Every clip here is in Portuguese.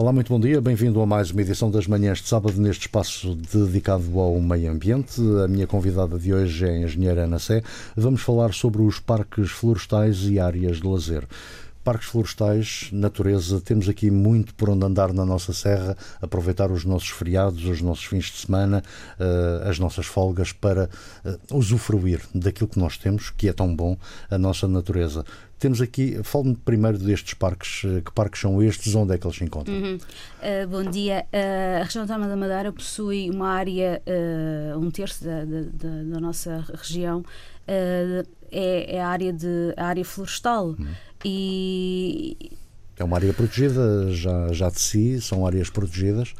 Olá, muito bom dia. Bem-vindo a mais uma edição das manhãs de sábado neste espaço dedicado ao meio ambiente. A minha convidada de hoje é a engenheira Ana Sé. Vamos falar sobre os parques florestais e áreas de lazer parques florestais, natureza, temos aqui muito por onde andar na nossa serra, aproveitar os nossos feriados, os nossos fins de semana, uh, as nossas folgas para uh, usufruir daquilo que nós temos, que é tão bom, a nossa natureza. Temos aqui, fale-me primeiro destes parques, eh, que parques são estes, onde é que eles se encontram? Uhum. Uh, bom dia. Uh, a região autónoma da Madeira possui uma área, uh, um terço da, da, da, nossa região, é, é, a área, de, a área florestal. Uhum. E é uma área protegida já, já de si, são áreas protegidas.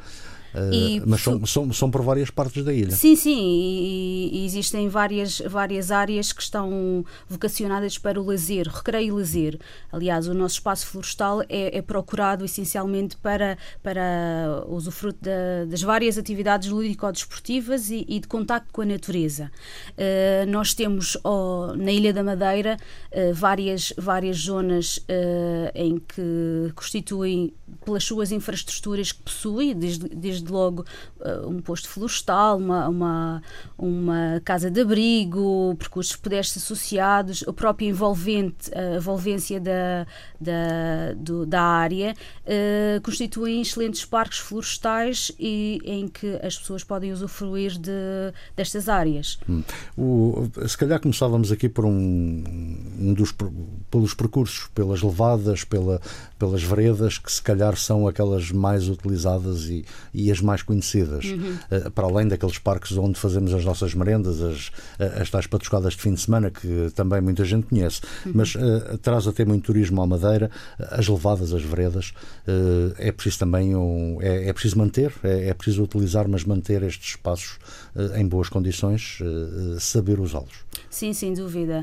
Uh, mas são, são, são por várias partes da ilha. Sim, sim, e, e, existem várias, várias áreas que estão vocacionadas para o lazer, recreio e lazer. Aliás, o nosso espaço florestal é, é procurado essencialmente para, para usufruto da, das várias atividades lúdico-desportivas e, e, de contacto com a natureza. Uh, nós temos oh, na Ilha da Madeira uh, várias, várias zonas em que constituem, pelas suas infraestruturas que possui, desde, desde desde logo uh, um posto florestal, uma, uma, uma casa de abrigo, percursos pedestres associados, o próprio envolvente, a envolvência da, da, do, da área, uh, constituem excelentes parques florestais e, em que as pessoas podem usufruir de, destas áreas. Hum. O, se calhar começávamos aqui por um, um dos pelos percursos, pelas levadas, pela, pelas veredas, que se calhar são aquelas mais utilizadas e, e as mais conhecidas, uhum. uh, para além daqueles parques onde fazemos as nossas merendas, as, as tais patuscadas de fim de semana, que também muita gente conhece. Uhum. Mas uh, traz até muito turismo à Madeira, as levadas, as veredas, uh, é preciso também um, é, é preciso manter, é, é, preciso utilizar, mas manter estes espaços em boas condições, saber usá-los. Sim, sem dúvida.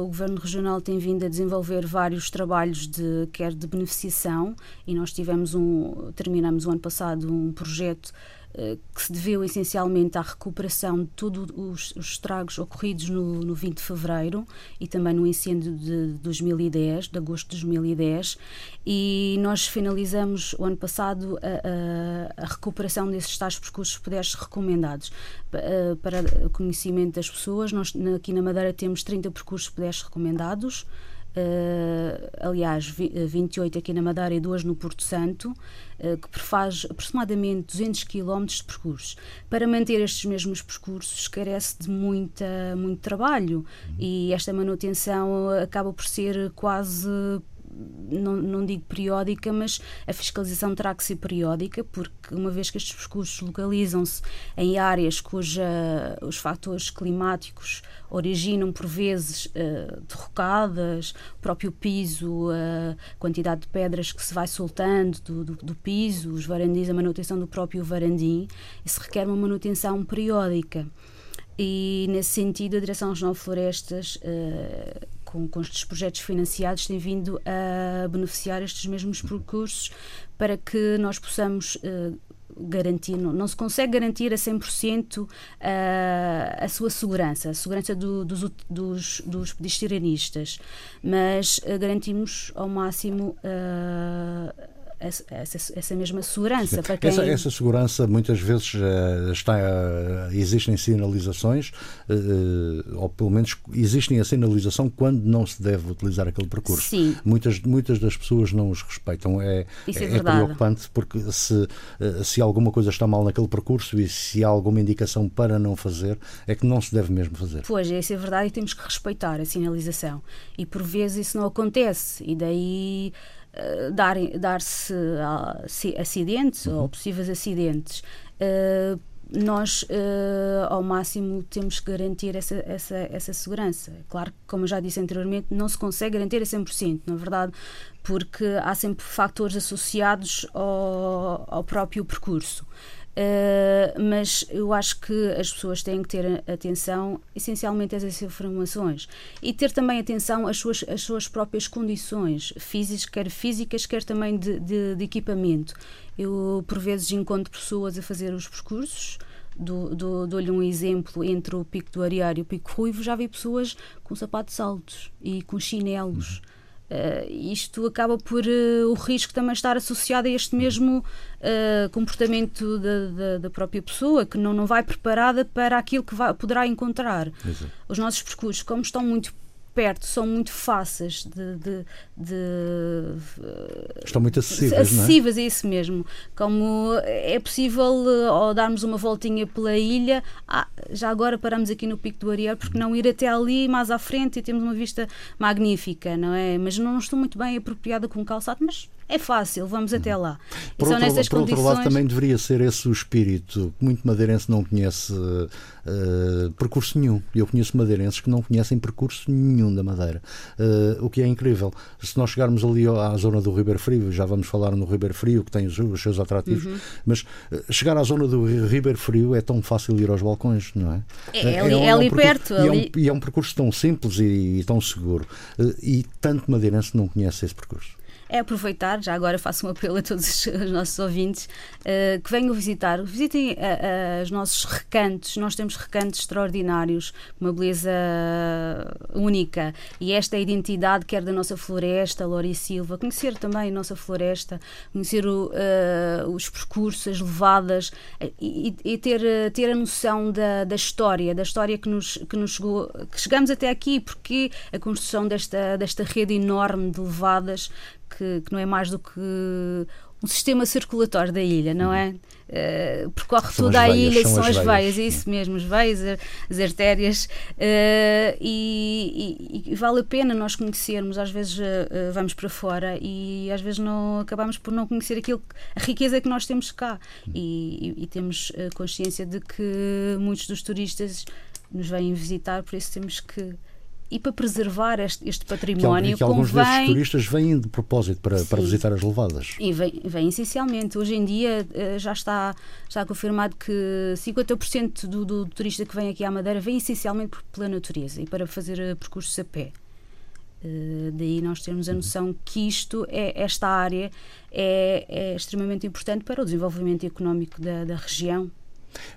o Governo Regional tem vindo a desenvolver vários trabalhos de quer de beneficiação e nós tivemos um terminamos o ano passado um projeto eh, que se deveu essencialmente à recuperação de todos os, os estragos ocorridos no, no 20 de fevereiro e também no incêndio de 2010, de agosto de 2010, e nós finalizamos o ano passado a, a, a recuperação desses tais percursos pedestres recomendados. Eh, para o conhecimento das pessoas, nós aqui na Madeira temos 30 percursos pedestres recomendados. Uh, aliás, 28 aqui na Madeira e 2 no Porto Santo, uh, que faz aproximadamente 200 km de percursos. Para manter estes mesmos percursos carece de muita, muito trabalho uhum. e esta manutenção acaba por ser quase não, não digo periódica, mas a fiscalização terá que ser periódica, porque uma vez que estes percursos localizam-se em áreas cuja os fatores climáticos originam por vezes uh, derrocadas, próprio piso, a quantidade de pedras que se vai soltando do, do, do piso, os varandins, a manutenção do próprio varandim, isso requer uma manutenção periódica. E nesse sentido, a Direção Regional de Florestas uh, com, com estes projetos financiados, tem vindo a beneficiar estes mesmos percursos para que nós possamos uh, garantir, não, não, se consegue garantir a 100% uh, a sua segurança, a segurança do, dos, dos, dos pedesterianistas, mas uh, garantimos ao máximo uh, essa, essa mesma segurança para quem... essa, essa segurança muitas vezes uh, está uh, existem sinalizações uh, ou pelo menos existem a sinalização quando não se deve utilizar aquele percurso. Sim. muitas muitas das pessoas não os respeitam. É Isso é, é, é preocupante porque se se alguma coisa está mal naquele percurso e se há alguma indicação para não fazer é que não se deve mesmo fazer. Pois isso é verdade e temos que respeitar a sinalização. E por vezes isso não acontece. E daí eh, dar-se dar acidentes uhum. ou possíveis acidentes. Uh, nós, uh, ao máximo, temos que garantir essa, essa, essa segurança. Claro que, como eu já disse anteriormente, não se consegue garantir a 100%, na verdade, porque há sempre fatores associados ao, ao próprio percurso. Uh, mas eu acho que as pessoas têm que ter atenção essencialmente a essas informações e ter também atenção às suas, às suas próprias condições físicas, quer físicas, quer também de, de, de equipamento. Eu, por vezes, encontro pessoas a fazer os percursos. Dou-lhe um exemplo entre o pico do Areário e o pico ruivo. Já vi pessoas com sapatos altos e com chinelos. Uhum Uh, isto acaba por uh, o risco também estar associado a este mesmo uh, comportamento da, da, da, própria pessoa, que não, não vai preparada para aquilo que vai, poderá encontrar. Exato. Os nossos percursos, como estão muito perto, são muito fáceis de. de, de Estão muito acessíveis. Acessíveis, é? é isso mesmo. Como é possível, ao darmos uma voltinha pela ilha, ah, já agora paramos aqui no Pico do Ariel, porque não ir até ali mais à frente e temos uma vista magnífica, não é? Mas não estou muito bem apropriada com o calçado, mas é fácil, vamos até lá. Por, outro, por condições... outro, lado, também deveria ser esse o espírito. Muito madeirense não conhece uh, percurso nenhum. Eu conheço madeirenses que não conhecem percurso nenhum da Madeira. Uh, o que é incrível. Se nós chegarmos ali à zona do Ribeiro Frio, já vamos falar no Ribeiro Frio, que tem os, os seus atrativos, uhum. mas uh, chegar à zona do Ribeiro Frio é tão fácil ir aos balcões, não é? É, é ali, é, é perto. E, ali... É um, e, é um, percurso tão simples e, e tão seguro. e tanto madeirense não conhece esse percurso é aproveitar, já agora faço um apelo a todos os nossos ouvintes, uh, que venham visitar, visitem uh, uh, os nossos recantos, nós temos recantos extraordinários, uma beleza única, e esta identidade quer da nossa floresta, Lori Silva, conhecer também a nossa floresta, conhecer o, os percursos, as levadas, e, e, ter, ter a noção da, da história, da história que nos, que nos chegou, que chegamos até aqui, porque a construção desta, desta rede enorme de levadas que, que não é mais do que um sistema circulatório da ilha, não é? Uh, percorre são toda a veias, ilha, são, são as, veias, veias, é isso mesmo, as veias, as artérias, uh, e, e, e, vale a pena nós conhecermos. Às vezes uh, vamos para fora e às vezes não acabamos por não conhecer aquilo, a riqueza que nós temos cá, e, e temos consciência de que muitos dos turistas nos vêm visitar, por isso temos que e para preservar este, este património que, alguns convém... desses turistas vêm de propósito para, para visitar as levadas. E vêm, vem essencialmente. Hoje em dia eh, já está, está confirmado que 50% do, do turista que vem aqui à Madeira vem essencialmente pela natureza e para fazer eh, percursos a pé. Uh, daí nós temos a noção que isto é esta área é, é extremamente importante para o desenvolvimento económico da, da região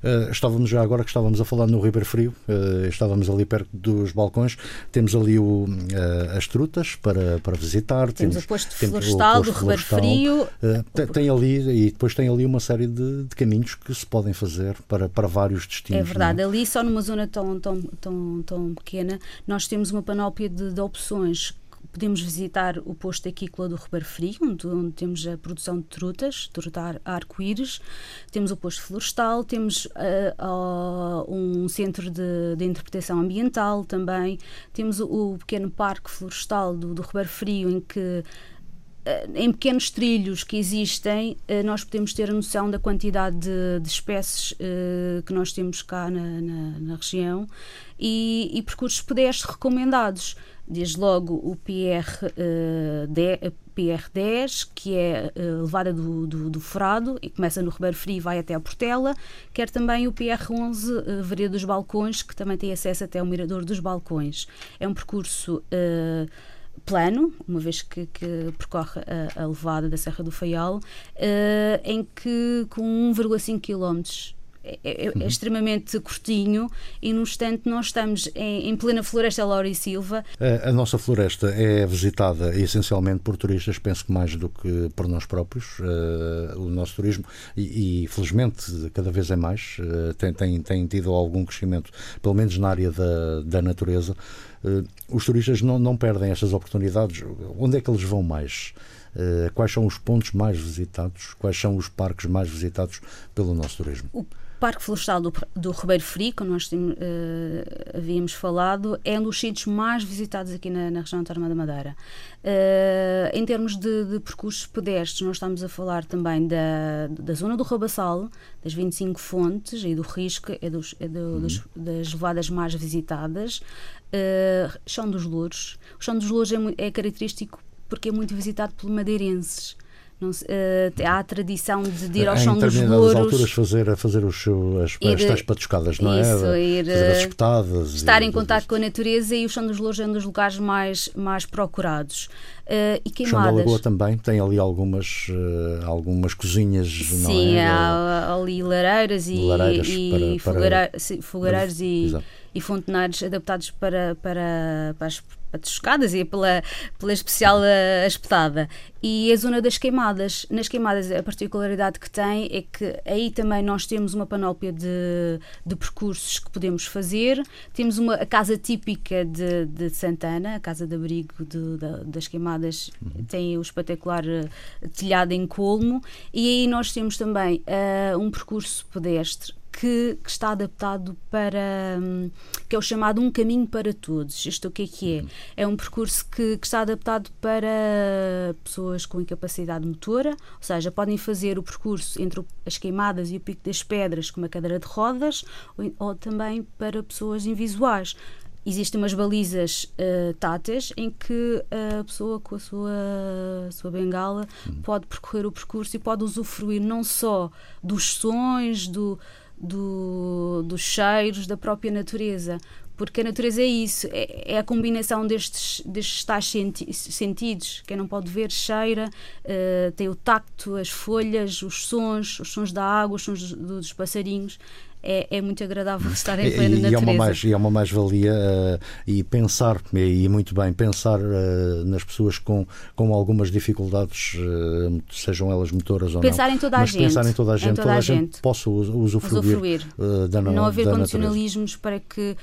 Uh, estávamos já agora que estávamos a falar no Ribeiro Frio, uh, estávamos ali perto dos balcões, temos ali o, uh, as trutas para, para visitar. Temos, temos o posto florestal do Ribeiro Frio. Tem, tem, ali, e depois tem ali uma série de, de, caminhos que se podem fazer para, para vários destinos. É verdade, é? ali só numa zona tão, tão, tão, tão pequena, nós temos uma panóplia de, de opções Podemos visitar o posto aquícola do Ribeiro Frio, onde, onde, temos a produção de trutas, truta arco-íris. Temos o posto florestal, temos uh, uh, um centro de, de, interpretação ambiental também. Temos o, o pequeno parque florestal do, do Ribeiro Frio, em que eh, em pequenos trilhos que existem, nós podemos ter a noção da quantidade de, de espécies que nós temos cá na, na, na região e, e, percursos pedestres recomendados desde logo o PR, uh, de, PR10, que é uh, levada do, do, do Frado e começa no Ribeiro Frio e vai até a Portela, quer também o PR11, uh, Vereda dos Balcões, que também tem acesso até ao Mirador dos Balcões. É um percurso uh, plano, uma vez que, que percorre a, a, levada da Serra do Faial, em que com 1,5 km é, é, é, uhum. extremamente curtinho e no instante nós estamos em, em plena floresta Laura e Silva. A, a, nossa floresta é visitada essencialmente por turistas, penso que mais do que por nós próprios. Uh, o nosso turismo, e, e, felizmente cada vez é mais, uh, tem, tem, tem tido algum crescimento, pelo menos na área da, da natureza. Uh, os turistas não, não perdem estas oportunidades. Onde é que eles vão mais? quais são os pontos mais visitados? Quais são os parques mais visitados pelo nosso turismo? O Parque Florestal do, do Ribeiro Frio, como nós uh, havíamos falado, é um dos sítios mais visitados aqui na, na região autónoma da Madeira. Uh, em termos de, de, percursos pedestres, nós estamos a falar também da, da zona do Rabassal, das 25 fontes e do Risco, é, dos, é do, uhum. dos, das levadas mais visitadas. Uh, Chão dos Louros. O Chão dos Louros é, é característico porque é muito visitado por madeirenses. Não, uh, há a tradição de, de ir ao chão dos louros. alturas fazer, fazer os as, ir, as tais patuscadas, não isso, é? Ir, fazer as espetadas. Estar em contato com a natureza e o chão dos louros é um dos lugares mais, mais procurados. Uh, e queimadas. O chão da Lagoa também tem ali algumas, uh, algumas cozinhas, Sim, é? há ali lareiras e, lareiras e para, para... fogareiros e, e fontenários adaptados para, para, para as patuscadas e pela, pela especial uh, espetada. E a zona das queimadas. Nas queimadas, a particularidade que tem é que aí também nós temos uma panóplia de, de percursos que podemos fazer. Temos uma, a casa típica de, de Santana, a casa de abrigo de, de, das queimadas, uhum. tem o espetacular uh, telhado em colmo. E aí nós temos também uh, um percurso pedestre que, que, está adaptado para hum, que é o chamado um caminho para todos. Isto o que é que é? Uhum. É um percurso que, que, está adaptado para pessoas com incapacidade motora, ou seja, podem fazer o percurso entre as queimadas e o pico das pedras com uma cadeira de rodas, ou, ou também para pessoas invisuais existem umas balizas uh, táteis em que a pessoa com a sua, sua bengala uhum. pode percorrer o percurso e pode usufruir não só dos sons, do, do, dos cheiros, da própria natureza. Porque a natureza é isso, é, é a combinação destes, destes tais senti sentidos. Quem não pode ver, cheira, uh, tem o tacto, as folhas, os sons, os sons da água, os sons dos, dos passarinhos é, é muito agradável estar em plena e, natureza. E é uma mais, é uma mais-valia uh, e pensar, e muito bem, pensar uh, nas pessoas com, com algumas dificuldades, uh, sejam elas motoras ou pensar não. Em toda a gente, pensar em toda a gente. Toda, toda a gente, gente possa usufruir, usufruir. da Não haver da condicionalismos para que eh,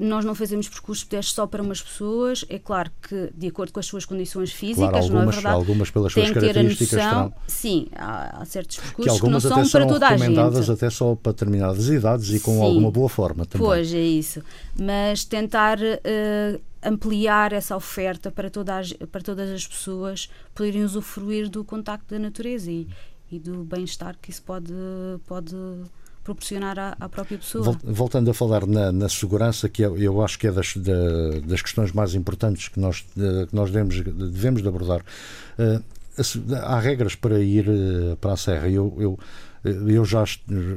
nós não fazemos percursos pedestres só para umas pessoas, é claro que de acordo com as suas condições físicas, claro, algumas, não é verdade? Algumas pelas suas características noção, Sim, há, há, certos percursos que, que não são para toda a gente. recomendadas até só para determinadas idades e com sim, alguma boa forma também. Pois, é isso. Mas tentar uh, ampliar essa oferta para, toda a, para todas as pessoas poderem usufruir do contacto da natureza e, e do bem-estar que isso pode, pode proporcionar à, à própria pessoa. Voltando a falar na, na segurança, que eu, eu, acho que é das, da, das questões mais importantes que nós, de, que nós devemos, devemos de abordar. Uh, há regras para ir uh, para a serra. Eu, eu, eu já,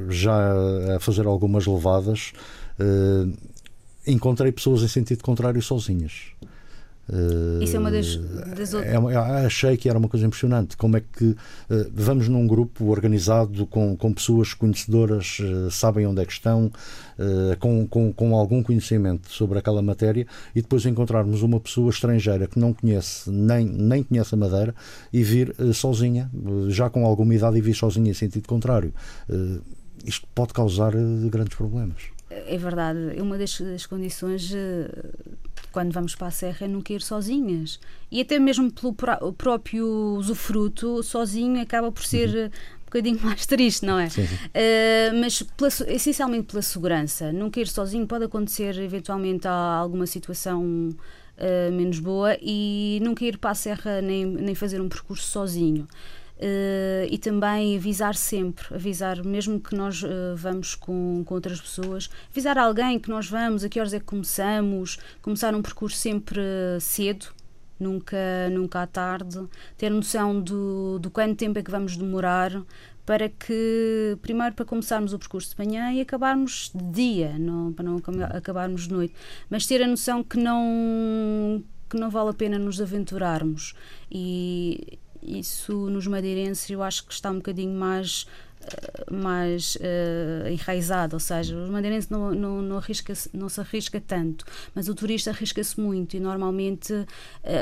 já a fazer algumas levadas uh, encontrei pessoas em sentido contrário sozinhas. Uh, Isso é uma das, das outras. É, achei que era uma coisa impressionante. Como é que uh, vamos num grupo organizado com, com pessoas conhecedoras, uh, sabem onde é que estão, com, com, com algum conhecimento sobre aquela matéria, e depois encontrarmos uma pessoa estrangeira que não conhece, nem, nem conhece a Madeira, e vir sozinha, já com alguma idade, e vir sozinha em sentido contrário. isto pode causar grandes problemas. É verdade. Uma das, das condições quando vamos para a serra é nunca ir sozinhas. E até mesmo pelo próprio usufruto, sozinho acaba por ser uhum. um bocadinho mais triste, não é? Sim, sim. Uh, mas pela, essencialmente pela segurança. Nunca ir sozinho pode acontecer eventualmente alguma situação uh, menos boa e nunca ir para a serra nem, nem fazer um percurso sozinho. Uh, e também avisar sempre, avisar, mesmo que nós uh, vamos com, com outras pessoas, avisar alguém que nós vamos, a que horas é que começamos, começar um percurso sempre cedo, nunca, nunca à tarde, ter noção do, do quanto tempo é que vamos demorar para que, primeiro, para começarmos o percurso de manhã e acabarmos de dia, não, para não acabarmos de noite, mas ter a noção que não que não vale a pena nos aventurarmos. E isso nos madeirenses eu acho que está um bocadinho mais eh, mais uh, enraizado, ou seja, o madeirense não, não, não, arrisca não se arrisca tanto, mas o turista arrisca-se muito e normalmente uh,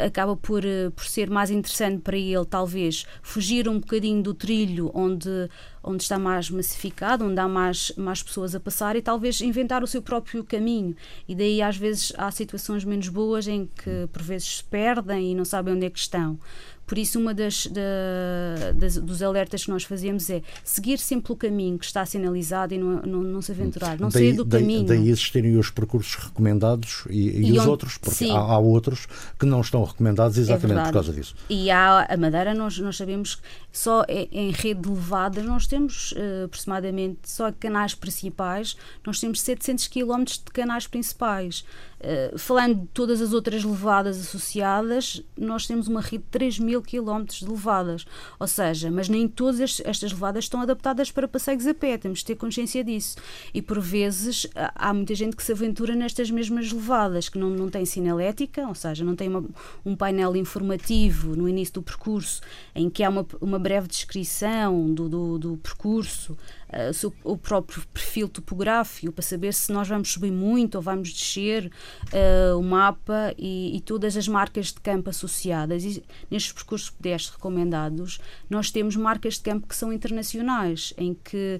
acaba por, uh, por ser mais interessante para ele, talvez, fugir um bocadinho do trilho onde, onde está mais massificado, onde há mais, mais pessoas a passar e talvez inventar o seu próprio caminho. E daí às vezes há situações menos boas em que por vezes se perdem e não sabem onde é que estão. Por isso, uma das, da, das, dos alertas que nós fazemos é seguir sempre o caminho que está sinalizado e não, não, não se aventurar, não daí, sair do daí, caminho. Daí existirem os percursos recomendados e, e, e os onde, outros, porque há, há, outros que não estão recomendados exatamente é por causa disso. E há a Madeira, nós, nós sabemos que só em rede de levadas nós temos uh, aproximadamente, só canais principais, nós temos 700 km de canais principais. Uh, falando de todas as outras levadas associadas, nós temos uma rede de 3 mil quilómetros de levadas. Ou seja, mas nem todas estas levadas estão adaptadas para passeios a pé, temos de ter consciência disso. E por vezes há muita gente que se aventura nestas mesmas levadas, que não, não tem sinalética, ou seja, não tem uma, um painel informativo no início do percurso em que há uma, uma breve descrição do, do, do percurso, uh, o próprio perfil topográfico, para saber se nós vamos subir muito ou vamos descer, uh, o mapa e, e, todas as marcas de campo associadas. E nestes percursos pedestres recomendados, nós temos marcas de campo que são internacionais, em que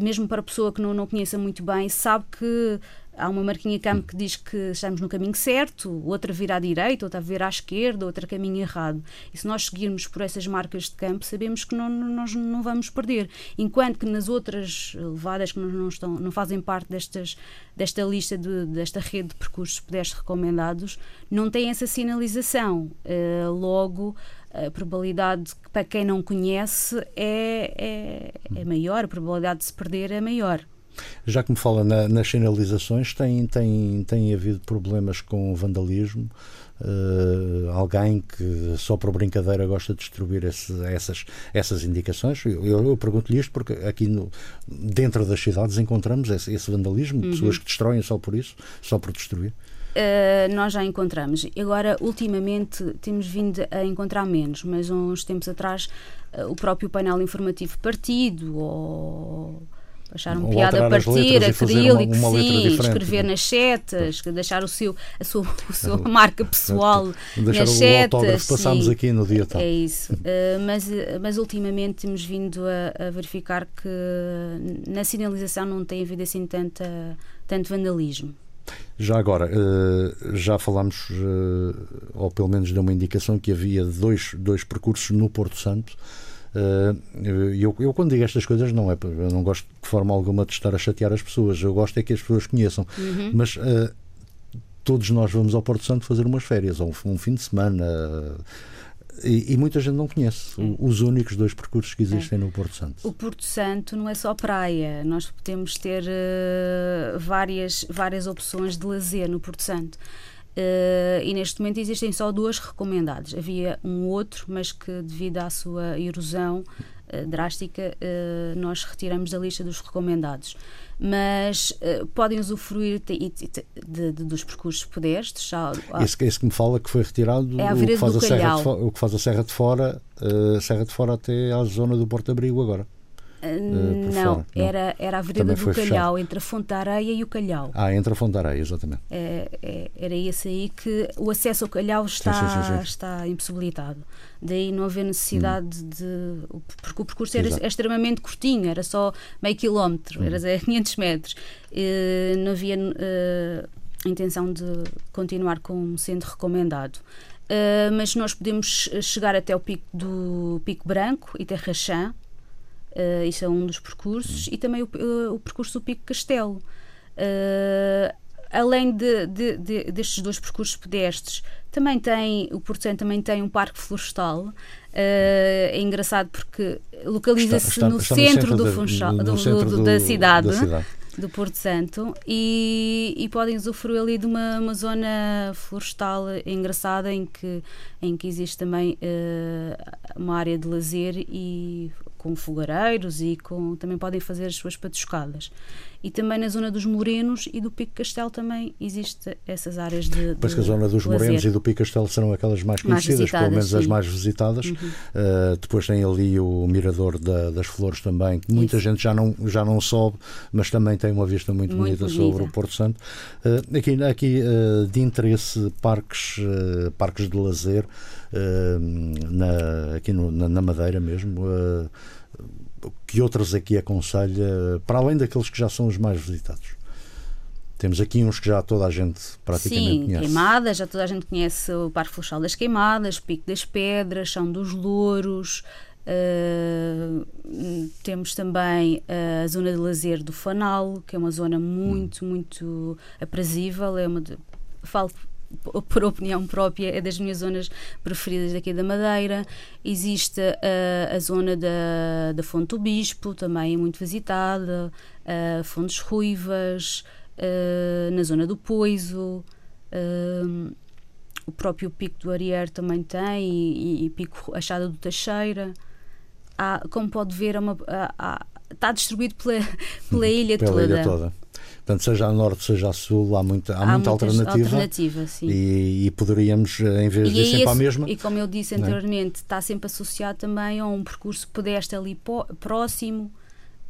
mesmo para a pessoa que não, não conheça muito bem, sabe que há uma marquinha campo que diz que estamos no caminho certo, outra vira à direita, outra vira à esquerda, outra caminho errado. E se nós seguirmos por essas marcas de campo, sabemos que não, nós não vamos perder. Enquanto que nas outras levadas que não, estão, não fazem parte destas, desta lista, de, desta rede de percursos pedestres recomendados, não tem essa sinalização. Uh, logo, a probabilidade, para quem não conhece, é, é, é maior, a probabilidade de se perder é maior. Já que me fala na, nas sinalizações, tem, tem, tem havido problemas com vandalismo? Uh, alguém que só por brincadeira gosta de destruir esse, essas, essas indicações? Eu, eu, eu pergunto-lhe isto porque aqui no, dentro das cidades encontramos esse, esse vandalismo, uhum. pessoas que destroem só por isso, só por destruir. Uh, nós já encontramos. Agora, ultimamente, temos vindo a encontrar menos, mas uns tempos atrás, uh, o próprio painel informativo partido ou acharam piada a partir, acrílico, sim, escrever nas setas, deixar o seu, a sua, a sua marca pessoal deixar nas setas. Passámos aqui no dia tal. É isso. Uh, mas, mas ultimamente temos vindo a, a, verificar que na sinalização não tem havido assim tanta, tanto vandalismo. Já agora, uh, já falámos, uh, ou pelo menos deu uma indicação que havia dois, dois percursos no Porto Santo. Uh, eu, eu, quando digo estas coisas, não é, eu não gosto de forma alguma de estar a chatear as pessoas, eu gosto é que as pessoas conheçam. Uhum. Mas todos nós vamos ao Porto Santo fazer umas férias, ou um, um fim de semana. Uh, e, e, muita gente não conhece é. os únicos dois percursos que existem é. no Porto Santo. O Porto Santo não é só praia, nós podemos ter várias, várias opções de lazer no Porto Santo. Uh, e neste momento existem só duas recomendadas. Havia um outro, mas que devido à sua erosão uh, drástica, uh, nós retiramos da lista dos recomendados. Mas podem usufruir de, de, de, dos percursos pedestres. Já, esse, esse, que me fala que foi retirado é o, que faz a Serra de, o que faz a Serra de Fora, Serra de Fora até à zona do Porto Abrigo agora. Uh, não, era, era a Avenida do Calhau, fechado. entre a Fonte da Areia e o Calhau. Ah, entre a Fonte da Areia, exatamente. É, é, era esse aí que o acesso ao Calhau está, sim, sim, sim, está impossibilitado. Daí não haver necessidade hum. de. Porque o percurso era Exato. extremamente curtinho, era só meio quilómetro, hum. era 500 metros. Uh, não havia uh, intenção de continuar como sendo recomendado. Uh, mas nós podemos chegar até o pico do Pico Branco e Terrachã, Uh, isso é um dos percursos, e também o, uh, o percurso do Pico Castelo. Uh, além de, de, de, destes dois percursos pedestres, também tem, o Porto Santo também tem um parque florestal. é engraçado porque localiza-se no, no, centro, do, Funchal, do, do, da cidade. Da cidade do Porto Santo e, e podem usufruir ali de uma, uma zona florestal engraçada em que, em que existe também uh, uma área de lazer e com fogareiros e com, também podem fazer as suas patuscadas. E também na zona dos Morenos e do Pico Castelo também existe essas áreas de. Parece que a zona dos lazer. Morenos e do Pico Castelo serão aquelas mais conhecidas, mais pelo menos sim. as mais visitadas. Uhum. Uh, depois tem ali o Mirador da, das Flores também, que muita Isso. gente já não, já não sobe, mas também tem uma vista muito, muito bonita, bonita, sobre o Porto Santo. Uh, aqui aqui uh, de interesse, parques, parques de lazer. Na, aqui no, na, na, Madeira mesmo que outros aqui aconselha, para além daqueles que já são os mais visitados? Temos aqui uns que já toda a gente praticamente Sim, conhece. Queimadas, já toda a gente conhece o Parque Florestal das Queimadas, Pico das Pedras, Chão dos Louros. Uh, temos também a zona de lazer do Fanal, que é uma zona muito, hum. muito aprazível. É uma de, falo por opinião própria, é das minhas zonas preferidas aqui da Madeira. Existe uh, a zona da, da Fonte do Bispo, também é muito visitada, uh, Fontes Ruivas, uh, na zona do Poiso, uh, o próprio Pico do Arier também tem, e, e, Pico Achada do Teixeira. Há, como pode ver, uma, há, há, está distribuído pela, pela ilha pela toda. Ilha toda. Portanto, seja a norte, seja a sul, há muita, há, há muita alternativa. alternativa e, e, poderíamos, em vez e de ir sempre à mesma. E como eu disse é? anteriormente, está sempre associado também a um percurso pedestre ali próximo.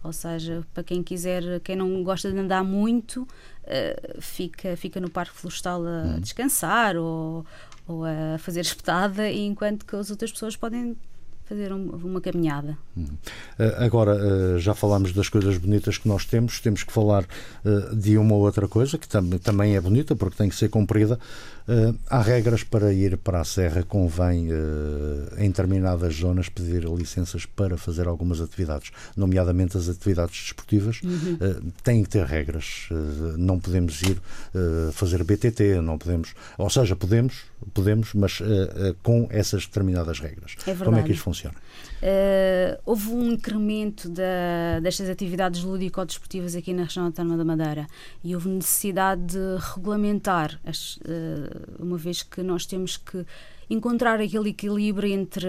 Ou seja, para quem quiser, quem não gosta de andar muito, uh, fica, fica no Parque Florestal a hum. descansar ou, ou a fazer espetada, enquanto que as outras pessoas podem fazer um, uma caminhada. Hum. Agora, eh, já falámos das coisas bonitas que nós temos, temos que falar eh, de uma outra coisa que tam também é bonita porque tem que ser cumprida. Há regras para ir para a Serra, convém em determinadas zonas pedir licenças para fazer algumas atividades, nomeadamente as atividades desportivas. Uhum. Têm que ter regras, não podemos ir fazer BTT, não podemos, ou seja, podemos, podemos, mas com essas determinadas regras. É Como é que isto funciona? Uh, houve um incremento da, destas atividades lúdico-desportivas aqui na região autónoma da Madeira e houve necessidade de regulamentar, as, uh, uma vez que nós temos que encontrar aquele equilíbrio entre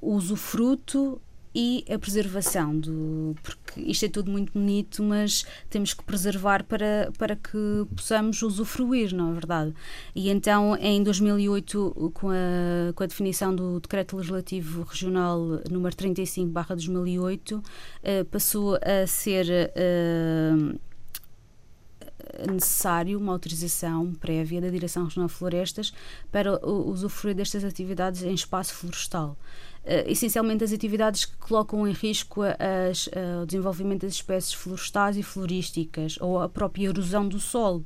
o usufruto e a preservação do porque isto é tudo muito bonito mas temos que preservar para para que possamos usufruir não é verdade e então em 2008 com a com a definição do decreto legislativo regional número 35/2008 eh, passou a ser eh, necessário uma autorização prévia da Direção Regional de Florestas para usufruir destas atividades em espaço florestal. Uh, essencialmente as atividades que colocam em risco as, uh, o desenvolvimento das espécies florestais e florísticas ou a própria erosão do solo.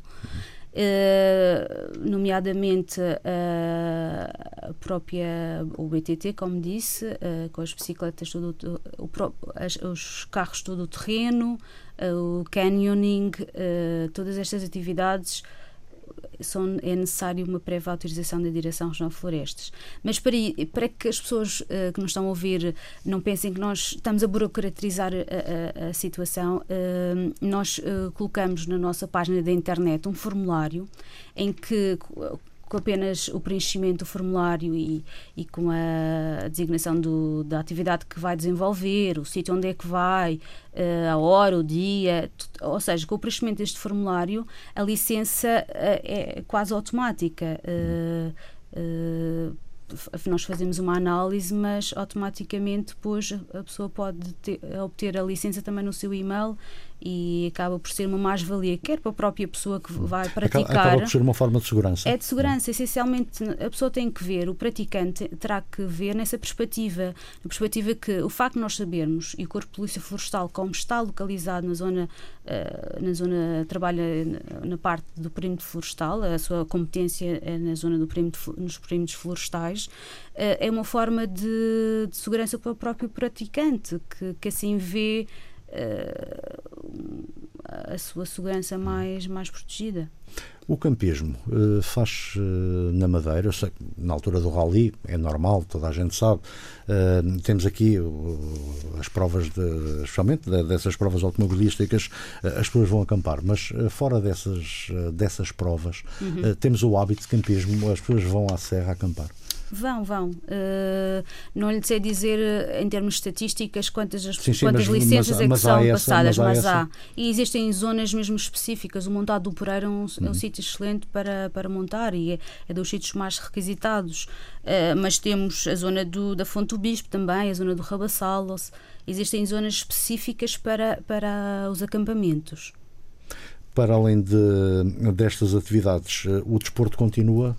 Uh, nomeadamente uh, a própria o BTT, como disse, uh, com as bicicletas, todo o, as, os carros todo o terreno, o canyoning, todas estas atividades são, é necessário uma prévia autorização da Direção Regional Florestas. Mas para, para que as pessoas uh, que nos estão a ouvir não pensem que nós estamos a burocratizar a, a, a situação, uh, nós uh, colocamos na nossa página da internet um formulário em que com apenas o preenchimento do formulário e, e com a designação do, da atividade que vai desenvolver, o sítio onde é que vai, uh, a hora, o dia, ou seja, com o preenchimento deste formulário, a licença uh, é quase automática. Uh, nós fazemos uma análise, mas automaticamente depois a pessoa pode ter, obter a licença também no seu e-mail e acaba por ser uma mais-valia, quer para a própria pessoa que vai praticar. Acaba por ser uma forma de segurança. É de segurança, essencialmente a pessoa tem que ver, o praticante terá que ver nessa perspectiva, na perspectiva que o facto de nós sabermos e o Corpo de Polícia Florestal, como está localizado na zona, uh, na zona, trabalha na parte do perímetro florestal, a sua competência é na zona do perímetro, nos perímetros florestais, uh, é uma forma de, de segurança para o próprio praticante, que, que assim vê a sua segurança mais, mais protegida. O campismo uh, faz uh, na Madeira, sei, na altura do rally, é normal, toda a gente sabe. Uh, temos aqui as provas, de, especialmente de, dessas provas automobilísticas, as pessoas vão acampar, mas fora dessas, dessas provas, uhum. temos o hábito de campismo, as pessoas vão à serra acampar. Vão, vão. Uh, não lhe sei dizer eh, em termos estatísticas quantas, as, sim, sim, quantas mas, licenças mas, é que são essa, passadas, mas, mas há, há. E existem zonas mesmo específicas. O montado do Poreira é um, é um uhum. sítio excelente para, para montar e é, é dos sítios mais requisitados. Uh, mas temos a zona do, da Fonte do Bispo também, a zona do Rabassalos. Existem zonas específicas para, para os acampamentos para além de, destas atividades, eh, o desporto continua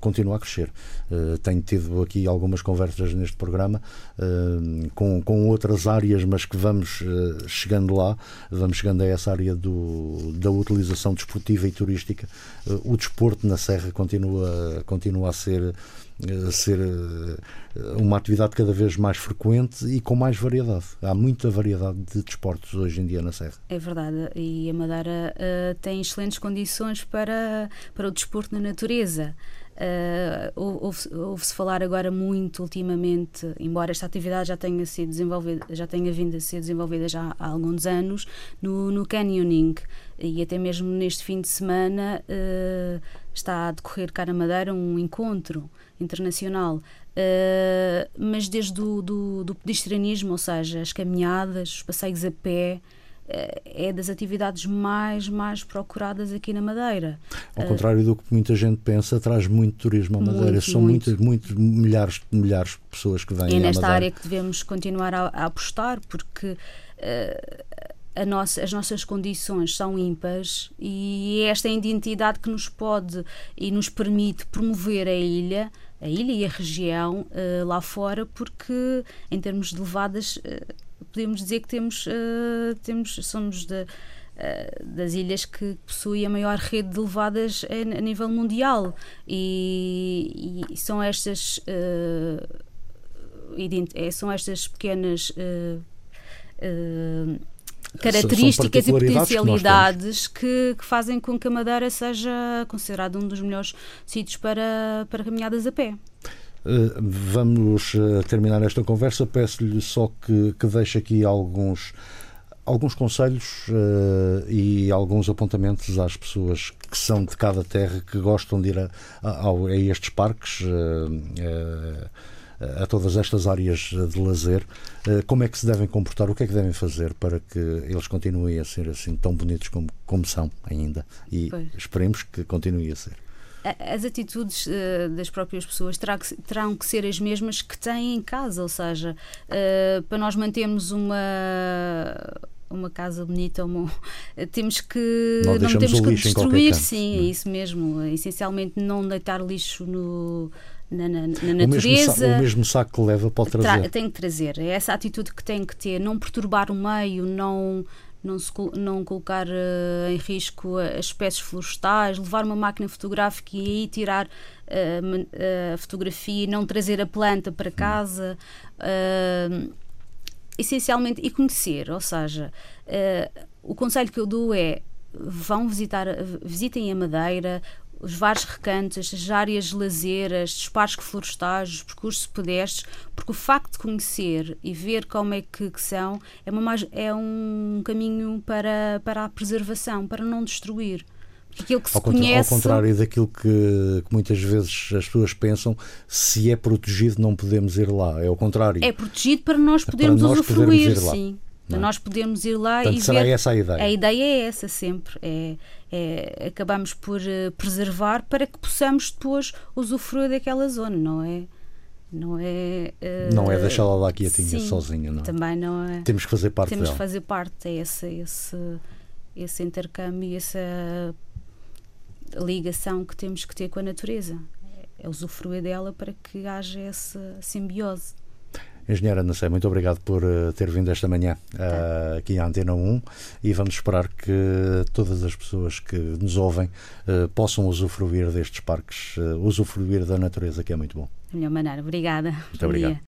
continua a crescer. Uh, tenho tido aqui algumas conversas neste programa uh, com, com outras áreas, mas que vamos chegando lá, vamos chegando a essa área do, da utilização desportiva e turística. o desporto na Serra continua, continua a ser ser uma atividade cada vez mais frequente e com mais variedade. Há muita variedade de desportos hoje em dia na Serra. É verdade, e a Madeira uh, tem excelentes condições para, para o desporto na natureza. Ouve-se ouve falar agora muito ultimamente, embora esta atividade já tenha sido desenvolvida, já tenha vindo a ser desenvolvida já há alguns anos, no, no canyoning. E até mesmo neste fim de semana está a decorrer cá na Madeira um encontro internacional, uh, mas desde o do, do pedestrianismo, ou seja, as caminhadas, os passeios a pé, uh, é das atividades mais, mais procuradas aqui na Madeira. Ao contrário do que muita gente pensa, traz muito turismo à Madeira. Muito, São muito. muitas, muitos milhares, milhares de pessoas que vêm. É nesta área que devemos continuar a, a apostar, porque uh, nossa, as nossas condições são ímpares e é esta identidade que nos pode e nos permite promover a ilha, a ilha e a região uh, lá fora, porque em termos de levadas uh, podemos dizer que temos, uh, temos somos de, das ilhas que possuem a maior rede de levadas a, a nível mundial e, e são estas são estas pequenas características e potencialidades que, que, que, fazem com que a Madeira seja considerada um dos melhores sítios para, para caminhadas a pé. Uh, vamos uh, terminar esta conversa. Peço-lhe só que, que deixe aqui alguns, alguns conselhos uh, e alguns apontamentos às pessoas que são de cada terra, que gostam de ir a, a, a estes parques a todas estas áreas de lazer, eh, como é que se devem comportar, o que é que devem fazer para que eles continuem a ser assim tão bonitos como, como são ainda e pois. esperemos que continuem a ser. As atitudes uh, das próprias pessoas terá que, terão que ser as mesmas que têm em casa, ou seja, uh, para nós mantermos uma uma casa bonita, uma... temos que não, não temos que destruir, sim, é isso mesmo. Essencialmente não deitar lixo no na, na, na natureza. O mesmo, o mesmo, saco que leva pode trazer. tem que trazer. É essa atitude que tem que ter. Não perturbar o meio, não, não, se, não colocar uh, em risco as espécies florestais, levar uma máquina fotográfica e aí tirar uh, a fotografia e não trazer a planta para casa. Uh, essencialmente, e conhecer, ou seja, o conselho que eu dou é vão visitar, visitem a Madeira, os vários recantos, as áreas de lazer, os parques florestais, os percursos pedestres, porque o facto de conhecer e ver como é que, que são é, uma, é um caminho para, para a preservação, para não destruir. Aquilo que se ao, conhece... ao contrário daquilo que, que, muitas vezes as pessoas pensam, se é protegido não podemos ir lá. É ao contrário. É protegido para nós podermos para nós usufruir, sim. É? nós podermos ir lá Portanto, e será ver. essa a ideia? A ideia é essa sempre. É, é, acabamos por uh, preservar para que possamos depois usufruir daquela zona, não é? Não é. Uh, não é deixá-la lá quietinha, sim, sozinha, não. Também não é. Temos que fazer parte Temos dela. que fazer parte. É esse, esse, esse intercâmbio, essa ligação que temos que ter com a natureza. É usufruir dela para que haja essa simbiose. Engenheira Ana Sé, muito obrigado por uh, ter vindo esta manhã uh, aqui à Antena 1 e vamos esperar que todas as pessoas que nos ouvem uh, possam usufruir destes parques, usufruir da natureza, que é muito bom. Melhor maneira. Obrigada. Muito obrigado.